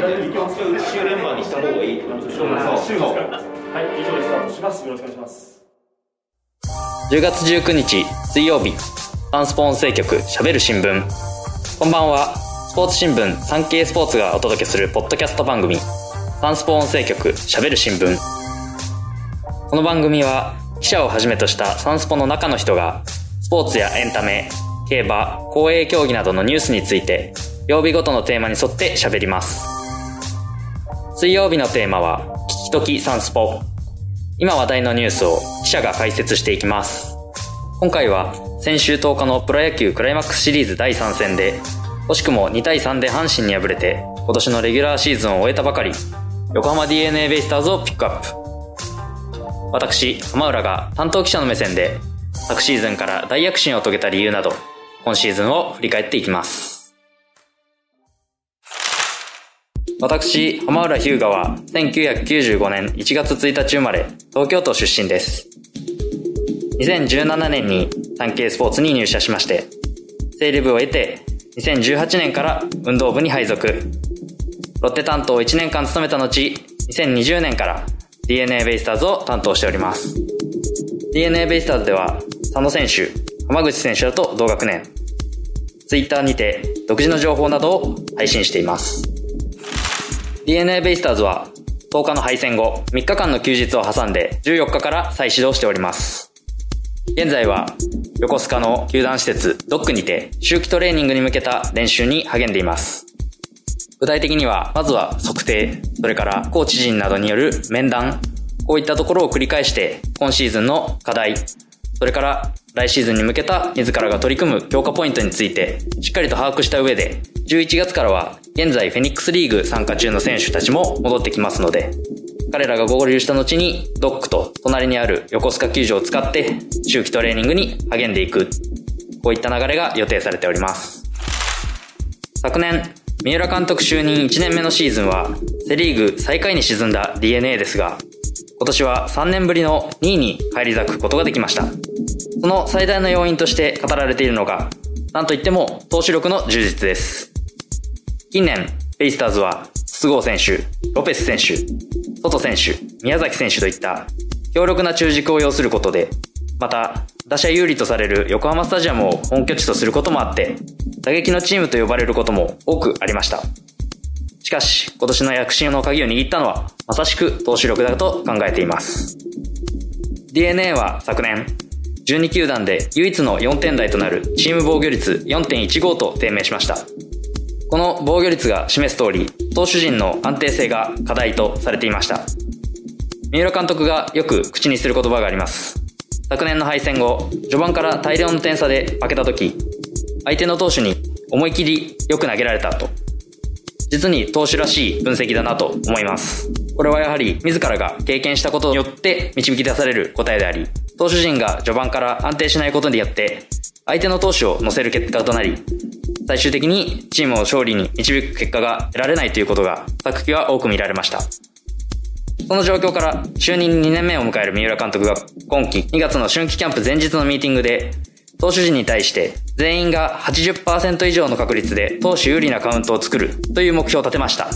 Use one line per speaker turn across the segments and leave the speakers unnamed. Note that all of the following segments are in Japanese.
週連番にした方がいい。
はい、以上でスター。トします。よろしくお願いします。
10月19日水曜日サンスポ音声局しゃべる新聞。こんばんはスポー。ツ新聞サンケイスポーツがお届けするポッドキャスト番組サンスポ音声局。しゃべる新聞。この番組は記者をはじめとしたサンスポの中の人がスポーツやエンタメ競馬公営競技などのニュースについて曜日ごとのテーマに沿ってしゃべります。水曜日のテーマは聞きときサンスポ今話題のニュースを記者が解説していきます。今回は先週10日のプロ野球クライマックスシリーズ第3戦で、惜しくも2対3で阪神に敗れて、今年のレギュラーシーズンを終えたばかり、横浜 DNA ベイスターズをピックアップ。私、浜浦が担当記者の目線で、昨シーズンから大躍進を遂げた理由など、今シーズンを振り返っていきます。私、浜浦日向は1995年1月1日生まれ、東京都出身です。2017年に産経スポーツに入社しまして、整理部を得て、2018年から運動部に配属。ロッテ担当を1年間務めた後、2020年から DNA ベイスターズを担当しております。DNA ベイスターズでは、佐野選手、浜口選手らと同学年、ツイッターにて独自の情報などを配信しています。DNA ベイスターズは10日の敗戦後3日間の休日を挟んで14日から再始動しております。現在は横須賀の球団施設ドックにて秋季トレーニングに向けた練習に励んでいます。具体的にはまずは測定、それからコーチ陣などによる面談、こういったところを繰り返して今シーズンの課題、それから来シーズンに向けた自らが取り組む強化ポイントについてしっかりと把握した上で11月からは現在フェニックスリーグ参加中の選手たちも戻ってきますので彼らが合流した後にドックと隣にある横須賀球場を使って秋季トレーニングに励んでいく。こういった流れが予定されております。昨年三浦監督就任1年目のシーズンはセリーグ最下位に沈んだ DNA ですが今年は3年ぶりの2位に返り咲くことができました。その最大の要因として語られているのがなんといっても投手力の充実です近年ベイスターズは筒香選手ロペス選手外選手宮崎選手といった強力な中軸を要することでまた打者有利とされる横浜スタジアムを本拠地とすることもあって打撃のチームと呼ばれることも多くありましたしかし、今年の躍進の鍵を握ったのは、まさしく投手力だと考えています。DNA は昨年、12球団で唯一の4点台となるチーム防御率4.15と低迷しました。この防御率が示す通り、投手陣の安定性が課題とされていました。三浦監督がよく口にする言葉があります。昨年の敗戦後、序盤から大量の点差で負けた時、相手の投手に思い切りよく投げられたと実に投手らしい分析だなと思います。これはやはり自らが経験したことによって導き出される答えであり、投手陣が序盤から安定しないことによって、相手の投手を乗せる結果となり、最終的にチームを勝利に導く結果が得られないということが昨季は多く見られました。その状況から就任2年目を迎える三浦監督が今季2月の春季キャンプ前日のミーティングで投手陣に対して全員が80%以上の確率で投手有利なカウントを作るという目標を立てました。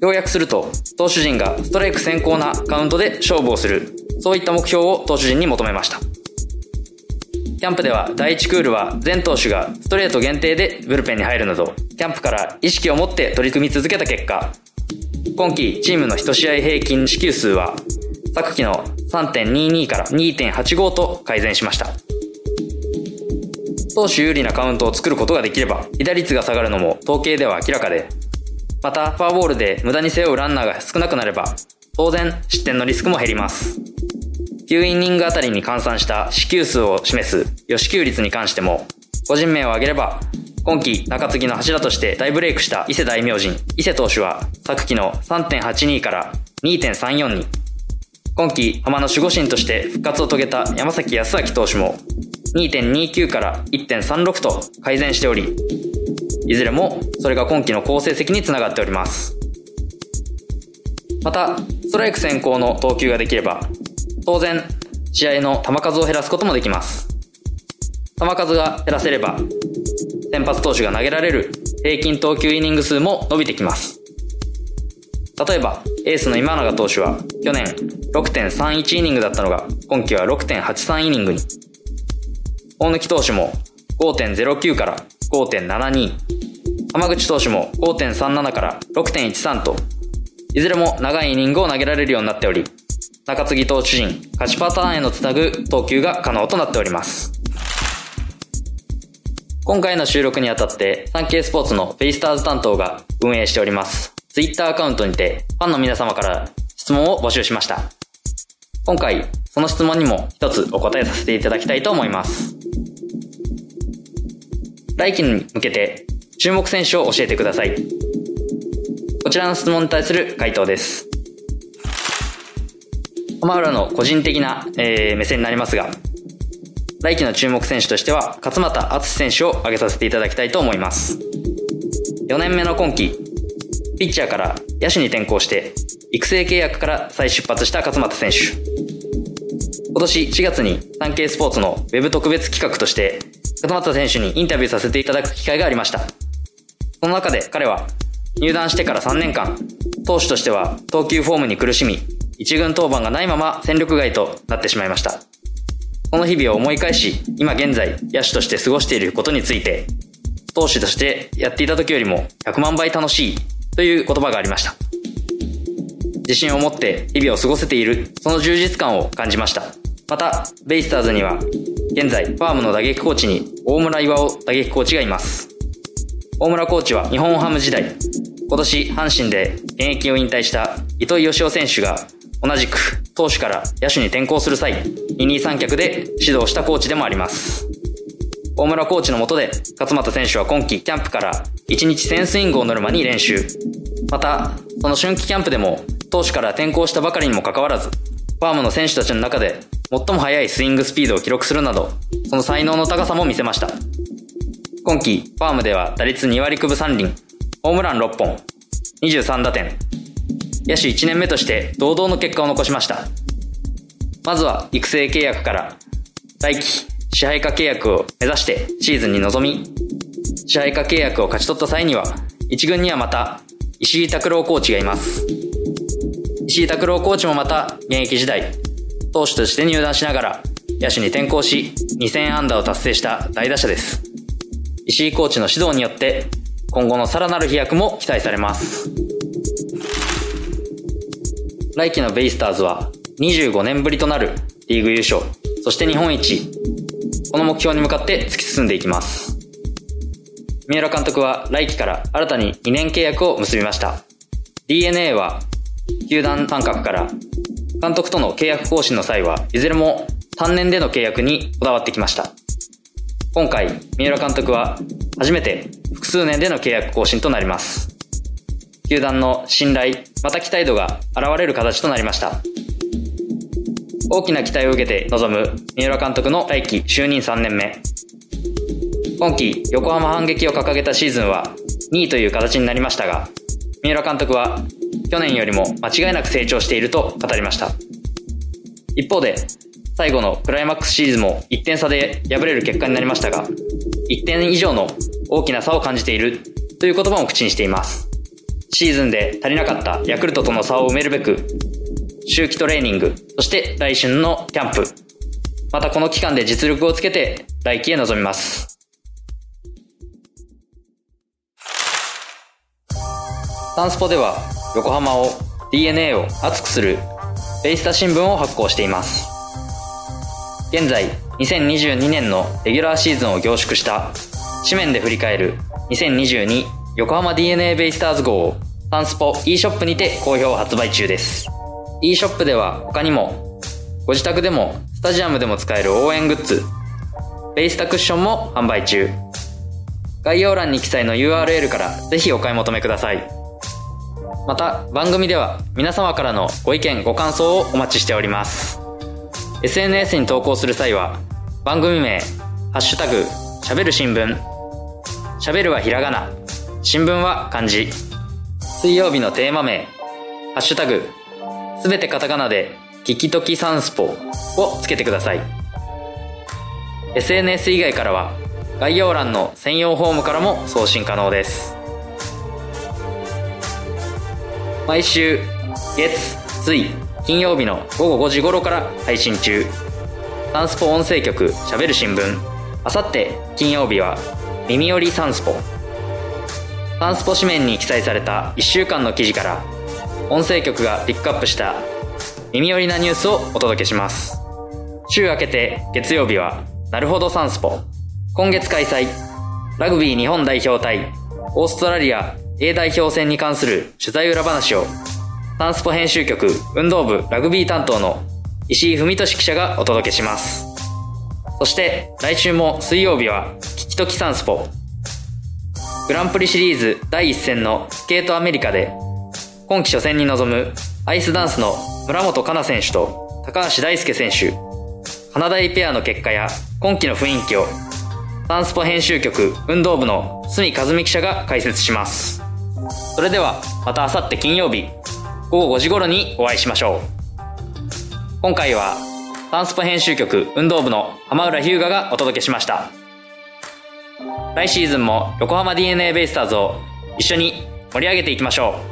要約すると、投手陣がストライク先行なカウントで勝負をする、そういった目標を投手陣に求めました。キャンプでは第1クールは全投手がストレート限定でブルペンに入るなど、キャンプから意識を持って取り組み続けた結果、今季チームの1試合平均支給数は、昨季の3.22から2.85と改善しました。投手有利なカウントを作ることができれば、被打率が下がるのも統計では明らかで、また、フォアボールで無駄に背負うランナーが少なくなれば、当然、失点のリスクも減ります。9イニングあたりに換算した支給数を示す予支給率に関しても、個人名を挙げれば、今季中継ぎの柱として大ブレイクした伊勢大明神、伊勢投手は昨季の3.82から2.34に、今季浜の守護神として復活を遂げた山崎康明投手も2.29から1.36と改善しており、いずれもそれが今季の好成績につながっております。また、ストライク先行の投球ができれば、当然、試合の球数を減らすこともできます。球数が減らせれば、先発投手が投げられる平均投球イニング数も伸びてきます。例えば、エースの今永投手は去年6.31イニングだったのが今季は6.83イニングに。大貫投手も5.09から5.72。浜口投手も5.37から6.13と、いずれも長いイニングを投げられるようになっており、中継ぎ投手陣、勝ちパターンへのつなぐ投球が可能となっております。今回の収録にあたって、サンケイスポーツのベイスターズ担当が運営しております。ツイッターアカウントにて、ファンの皆様から質問を募集しました。今回、その質問にも一つお答えさせていただきたいと思います。来季に向けて注目選手を教えてください。こちらの質問に対する回答です。浜浦の個人的な、えー、目線になりますが、来季の注目選手としては、勝俣敦選手を挙げさせていただきたいと思います。4年目の今季、ピッチャーから野手に転向して、育成契約から再出発した勝俣選手。今年4月に産経スポーツのウェブ特別企画として、勝俣選手にインタビューさせていただく機会がありました。その中で彼は、入団してから3年間、投手としては投球フォームに苦しみ、一軍登板がないまま戦力外となってしまいました。この日々を思い返し、今現在野手として過ごしていることについて、投手としてやっていた時よりも100万倍楽しいという言葉がありました。自信を持って日々を過ごせている、その充実感を感じました。また、ベイスターズには、現在、ファームの打撃コーチに大村岩尾打撃コーチがいます。大村コーチは日本ハム時代、今年阪神で現役を引退した糸井義雄選手が同じく投手から野手に転向する際、二人三脚で指導したコーチでもあります。大村コーチの下で、勝俣選手は今季キャンプから1日1000スイングをノルマに練習。また、その春季キャンプでも、投手から転向したばかりにもかかわらず、ファームの選手たちの中で最も速いスイングスピードを記録するなど、その才能の高さも見せました。今季、ファームでは打率2割9分3厘、ホームラン6本、23打点、野手1年目として堂々の結果を残しました。まずは育成契約から、来季支配下契約を目指してシーズンに臨み、支配下契約を勝ち取った際には、一軍にはまた石井拓郎コーチがいます。石井拓郎コーチもまた現役時代、投手として入団しながら野手に転向し2000安打を達成した大打者です。石井コーチの指導によって今後のさらなる飛躍も期待されます。来季のベイスターズは25年ぶりとなるリーグ優勝、そして日本一、この目標に向かって突き進んでいきます。三浦監督は来季から新たに2年契約を結びました。DNA は球団参画から監督との契約更新の際はいずれも3年での契約にこだわってきました。今回、三浦監督は初めて複数年での契約更新となります。球団の信頼、また期待度が現れる形となりました。大きな期待を受けて臨む三浦監督の来季就任3年目。今季、横浜反撃を掲げたシーズンは2位という形になりましたが、三浦監督は去年よりも間違いなく成長していると語りました。一方で、最後のクライマックスシリーズも1点差で敗れる結果になりましたが、1点以上の大きな差を感じているという言葉も口にしています。シーズンで足りなかったヤクルトとの差を埋めるべく、秋季トレーニング、そして来春のキャンプ。またこの期間で実力をつけて来季へ臨みます。サンスポでは横浜を DNA を熱くするベイスタ新聞を発行しています。現在2022年のレギュラーシーズンを凝縮した紙面で振り返る2022横浜 DNA ベイスターズ号をサンスポ e ショップにて好評発売中です。e ショップでは他にも、ご自宅でもスタジアムでも使える応援グッズ、ベイスタクッションも販売中。概要欄に記載の URL からぜひお買い求めください。また番組では皆様からのご意見ご感想をお待ちしております。SNS に投稿する際は番組名、ハッシュタグ、しゃべる新聞、しゃべるはひらがな、新聞は漢字、水曜日のテーマ名、ハッシュタグ、すべてカタカナで、キキトキサンスポをつけてください。SNS 以外からは、概要欄の専用フォームからも送信可能です。毎週月水金曜日の午後5時頃から配信中サンスポ音声局しゃべる新聞あさって金曜日は耳よりサンスポサンスポ紙面に記載された1週間の記事から音声局がピックアップした耳寄りなニュースをお届けします。週明けて月曜日はなるほどサンスポ。今月開催ラグビー日本代表対オーストラリア A 代表戦に関する取材裏話をサンスポ編集局運動部ラグビー担当の石井文俊記者がお届けします。そして来週も水曜日は聞きときサンスポ。グランプリシリーズ第1戦のスケートアメリカで今季初戦に臨むアイスダンスの村本哉中選手と高橋大輔選手。花大ペアの結果や今季の雰囲気をサンスポ編集局運動部の角和美記者が解説します。それではまた明後日金曜日午後5時頃にお会いしましょう。今回はサンスポ編集局運動部の浜浦日向がお届けしました。来シーズンも横浜 d n a ベイスターズを一緒に盛り上げていきましょう。